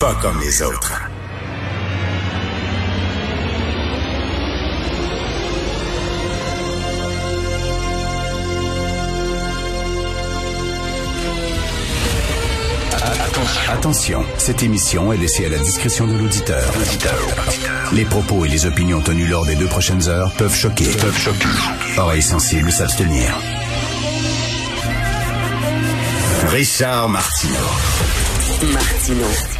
Pas comme les autres. Attention, cette émission est laissée à la discrétion de l'auditeur. Les propos et les opinions tenues lors des deux prochaines heures peuvent choquer. Peuvent choquer. Oreilles sensibles s'abstenir. Richard Martineau. Martino.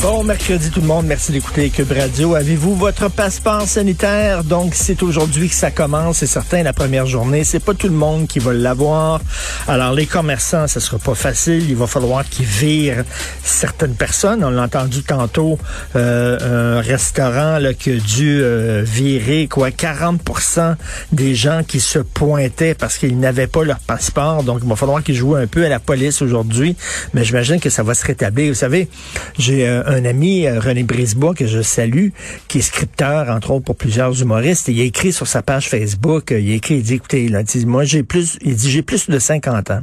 Bon mercredi tout le monde, merci d'écouter Cube Radio. Avez-vous votre passeport sanitaire? Donc c'est aujourd'hui que ça commence, c'est certain la première journée. C'est pas tout le monde qui va l'avoir. Alors les commerçants, ça sera pas facile. Il va falloir qu'ils virent certaines personnes. On l'a entendu tantôt, euh, un restaurant là, qui a dû euh, virer quoi 40% des gens qui se pointaient parce qu'ils n'avaient pas leur passeport. Donc il va falloir qu'ils jouent un peu à la police aujourd'hui. Mais j'imagine que ça va se rétablir. Vous savez, j'ai euh, un ami, euh, René Brisebois, que je salue, qui est scripteur, entre autres, pour plusieurs humoristes. Il a écrit sur sa page Facebook, euh, il a écrit, il dit, écoutez, il dit, moi, j'ai plus, il dit, j'ai plus de 50 ans.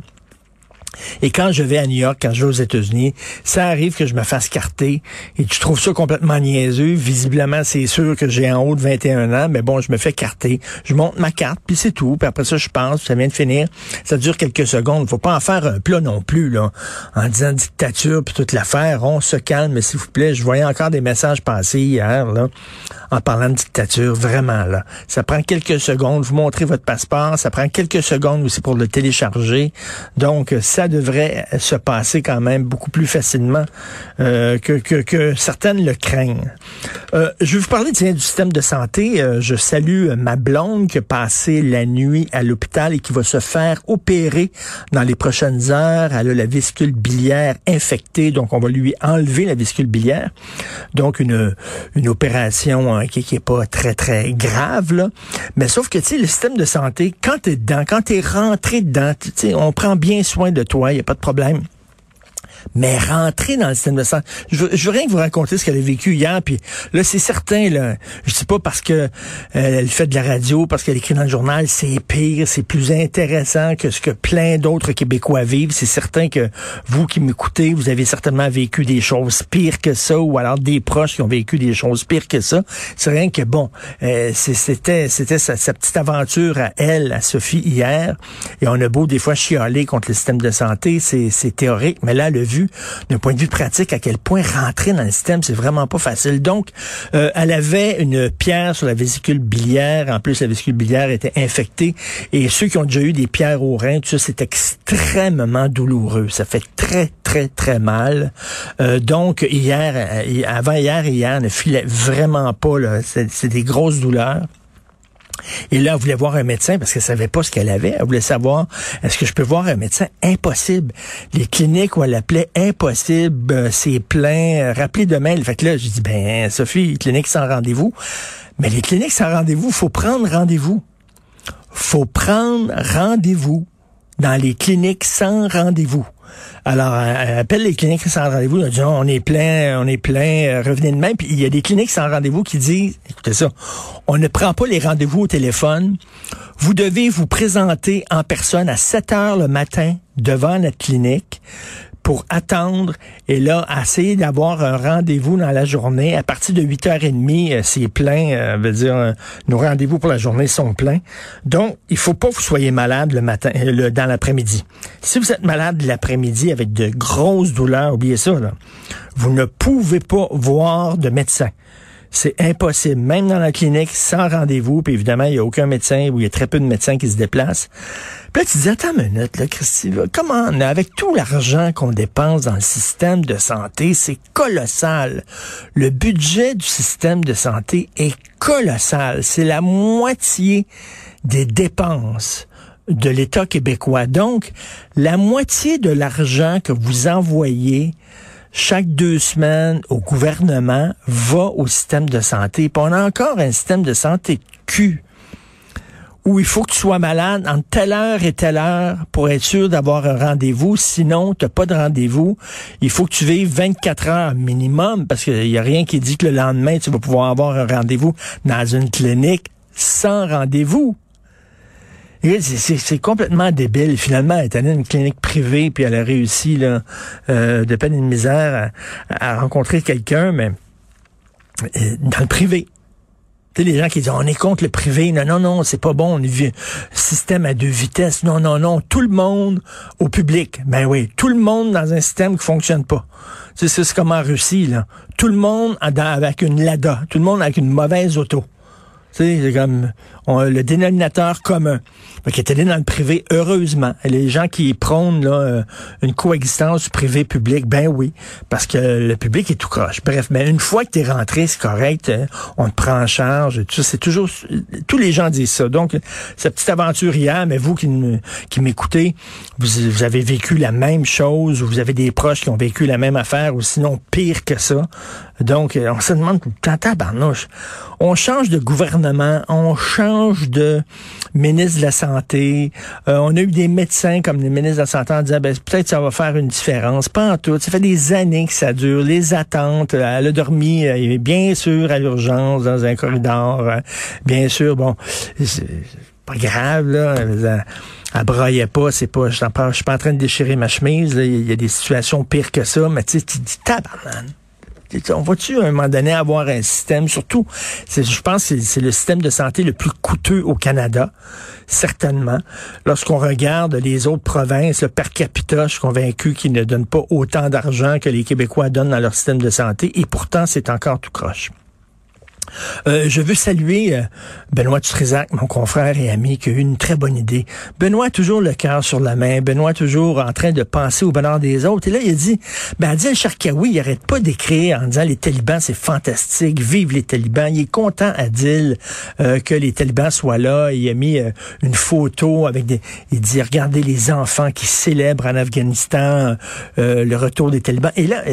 Et quand je vais à New York, quand je vais aux États-Unis, ça arrive que je me fasse carter et tu trouves ça complètement niaiseux. Visiblement, c'est sûr que j'ai en haut de 21 ans, mais bon, je me fais carter. Je monte ma carte, puis c'est tout. Puis après ça, je pense, ça vient de finir. Ça dure quelques secondes. Faut pas en faire un plat non plus, là. En disant dictature, puis toute l'affaire. On se calme, s'il vous plaît. Je voyais encore des messages passer hier, là, en parlant de dictature. Vraiment, là. Ça prend quelques secondes. Vous montrez votre passeport. Ça prend quelques secondes aussi pour le télécharger. Donc, ça devrait se passer quand même beaucoup plus facilement euh, que, que, certaines le craignent. Euh, je vais vous parler tiens, du système de santé. Euh, je salue ma blonde qui a passé la nuit à l'hôpital et qui va se faire opérer dans les prochaines heures. Elle a la vésicule biliaire infectée, donc on va lui enlever la vésicule biliaire. Donc une, une opération hein, qui, qui est pas très très grave là. Mais sauf que tu sais le système de santé, quand tu es dedans, quand tu es rentré dedans, on prend bien soin de toi, il n'y a pas de problème mais rentrer dans le système de santé. Je, je veux rien que vous raconter ce qu'elle a vécu hier, puis là, c'est certain, là, je sais pas parce que euh, elle fait de la radio, parce qu'elle écrit dans le journal, c'est pire, c'est plus intéressant que ce que plein d'autres Québécois vivent. C'est certain que vous qui m'écoutez, vous avez certainement vécu des choses pires que ça, ou alors des proches qui ont vécu des choses pires que ça. C'est rien que bon, euh, c'était c'était sa, sa, petite aventure à elle, à Sophie hier, et on a beau des fois chialer contre le système de santé, c'est théorique, mais là, le d'un point de vue pratique à quel point rentrer dans le système, c'est vraiment pas facile. Donc, euh, elle avait une pierre sur la vésicule biliaire. En plus, la vésicule biliaire était infectée. Et ceux qui ont déjà eu des pierres au rein, tout ça, c'est extrêmement douloureux. Ça fait très, très, très mal. Euh, donc, hier, euh, avant hier hier, ne filait vraiment pas. C'est des grosses douleurs. Et là, elle voulait voir un médecin parce qu'elle savait pas ce qu'elle avait. Elle voulait savoir, est-ce que je peux voir un médecin? Impossible. Les cliniques où elle appelait impossible, euh, c'est plein, euh, rappelez demain. Fait que là, j'ai dit, ben, Sophie, clinique sans rendez-vous. Mais les cliniques sans rendez-vous, faut prendre rendez-vous. Faut prendre rendez-vous dans les cliniques sans rendez-vous. Alors, elle appelle les cliniques sans rendez-vous. Elle dit, on est plein, on est plein, euh, revenez demain. Puis il y a des cliniques sans rendez-vous qui disent, écoutez ça, on ne prend pas les rendez-vous au téléphone. Vous devez vous présenter en personne à 7 heures le matin devant notre clinique pour attendre et là, essayer d'avoir un rendez-vous dans la journée. À partir de 8h30, euh, c'est plein. Euh, veut dire, euh, nos rendez-vous pour la journée sont pleins. Donc, il faut pas que vous soyez malade le matin, le, dans l'après-midi. Si vous êtes malade l'après-midi avec de grosses douleurs, oubliez ça, là, vous ne pouvez pas voir de médecin. C'est impossible, même dans la clinique, sans rendez-vous. Puis évidemment, il n'y a aucun médecin ou il y a très peu de médecins qui se déplacent. Puis là, tu dis, attends une minute, là, Christy, comment, avec tout l'argent qu'on dépense dans le système de santé, c'est colossal. Le budget du système de santé est colossal. C'est la moitié des dépenses de l'État québécois. Donc, la moitié de l'argent que vous envoyez chaque deux semaines au gouvernement va au système de santé. Puis on a encore un système de santé cul où il faut que tu sois malade entre telle heure et telle heure pour être sûr d'avoir un rendez-vous. Sinon, tu pas de rendez-vous. Il faut que tu vives 24 heures minimum parce qu'il n'y a rien qui dit que le lendemain, tu vas pouvoir avoir un rendez-vous dans une clinique sans rendez-vous. C'est complètement débile. Finalement, elle est allée dans une clinique privée, puis elle a réussi, là, euh, de peine et de misère, à, rencontrer quelqu'un, mais euh, dans le privé. Tu sais, les gens qui disent on est contre le privé. Non, non, non, c'est pas bon. On est système à deux vitesses. Non, non, non. Tout le monde au public. Ben oui, tout le monde dans un système qui fonctionne pas. Tu sais, c'est comme en Russie, là. Tout le monde avec une Lada. Tout le monde avec une mauvaise auto. C'est comme le dénominateur commun. qui est allé dans le privé, heureusement. les gens qui prônent euh, une coexistence privé-public, ben oui, parce que le public est tout croche. Bref, mais une fois que tu es rentré, c'est correct, hein, on te prend en charge. C'est toujours... Tous les gens disent ça. Donc, cette petite aventure hier, mais vous qui, m'écoutez, vous, avez vécu la même chose, ou vous avez des proches qui ont vécu la même affaire, ou sinon pire que ça. Donc, on se demande tout le temps, on change de gouvernement, on change de ministre de la Santé. Euh, on a eu des médecins comme les ministres de la Santé en disant, ben, peut-être ça va faire une différence. Pas en tout. Ça fait des années que ça dure. Les attentes. Elle a dormi, euh, bien sûr, à l'urgence, dans un corridor. Euh, bien sûr, bon, pas grave, là. Elle, elle broyait pas, c'est pas, je suis pas en train de déchirer ma chemise, il y a des situations pires que ça, mais tu sais, tu dis tabarnane. On va-tu à un moment donné avoir un système, surtout, je pense que c'est le système de santé le plus coûteux au Canada, certainement. Lorsqu'on regarde les autres provinces, le per capita, je suis convaincu qu'ils ne donnent pas autant d'argent que les Québécois donnent dans leur système de santé, et pourtant c'est encore tout croche. Euh, je veux saluer euh, Benoît Dutrisac, mon confrère et ami, qui a eu une très bonne idée. Benoît toujours le cœur sur la main. Benoît toujours en train de penser au bonheur des autres. Et là, il a dit, ben Adil Sharkawi, il arrête pas d'écrire en disant les talibans, c'est fantastique, vive les talibans. Il est content, Adil, euh, que les talibans soient là. Il a mis une photo avec des... Il dit, regardez les enfants qui célèbrent en Afghanistan le retour des talibans. Et là,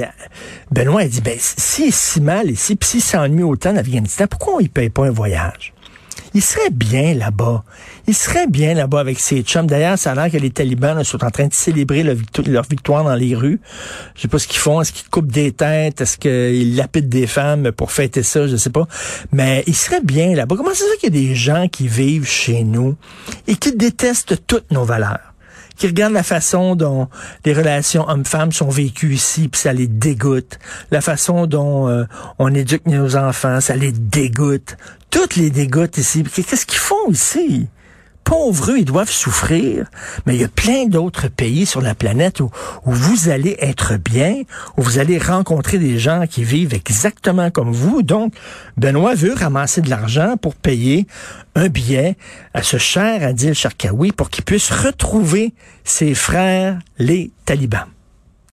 Benoît a dit, ben si si mal ici, puis si s'ennuie autant en Pourquoi il paye pas un voyage? Il serait bien là-bas. Il serait bien là-bas avec ses chums. D'ailleurs, ça a l'air que les talibans sont en train de célébrer leur, victoire dans les rues. Je sais pas ce qu'ils font. Est-ce qu'ils coupent des têtes? Est-ce qu'ils lapident des femmes pour fêter ça? Je sais pas. Mais il serait bien là-bas. Comment c'est ça qu'il y a des gens qui vivent chez nous et qui détestent toutes nos valeurs? Qui regardent la façon dont les relations hommes-femmes sont vécues ici, puis ça les dégoûte. La façon dont euh, on éduque nos enfants, ça les dégoûte. Toutes les dégoûtent ici. Qu'est-ce qu'ils font ici? Pauvres, ils doivent souffrir, mais il y a plein d'autres pays sur la planète où, où, vous allez être bien, où vous allez rencontrer des gens qui vivent exactement comme vous. Donc, Benoît veut ramasser de l'argent pour payer un billet à ce cher Adil Sharkawi pour qu'il puisse retrouver ses frères, les talibans.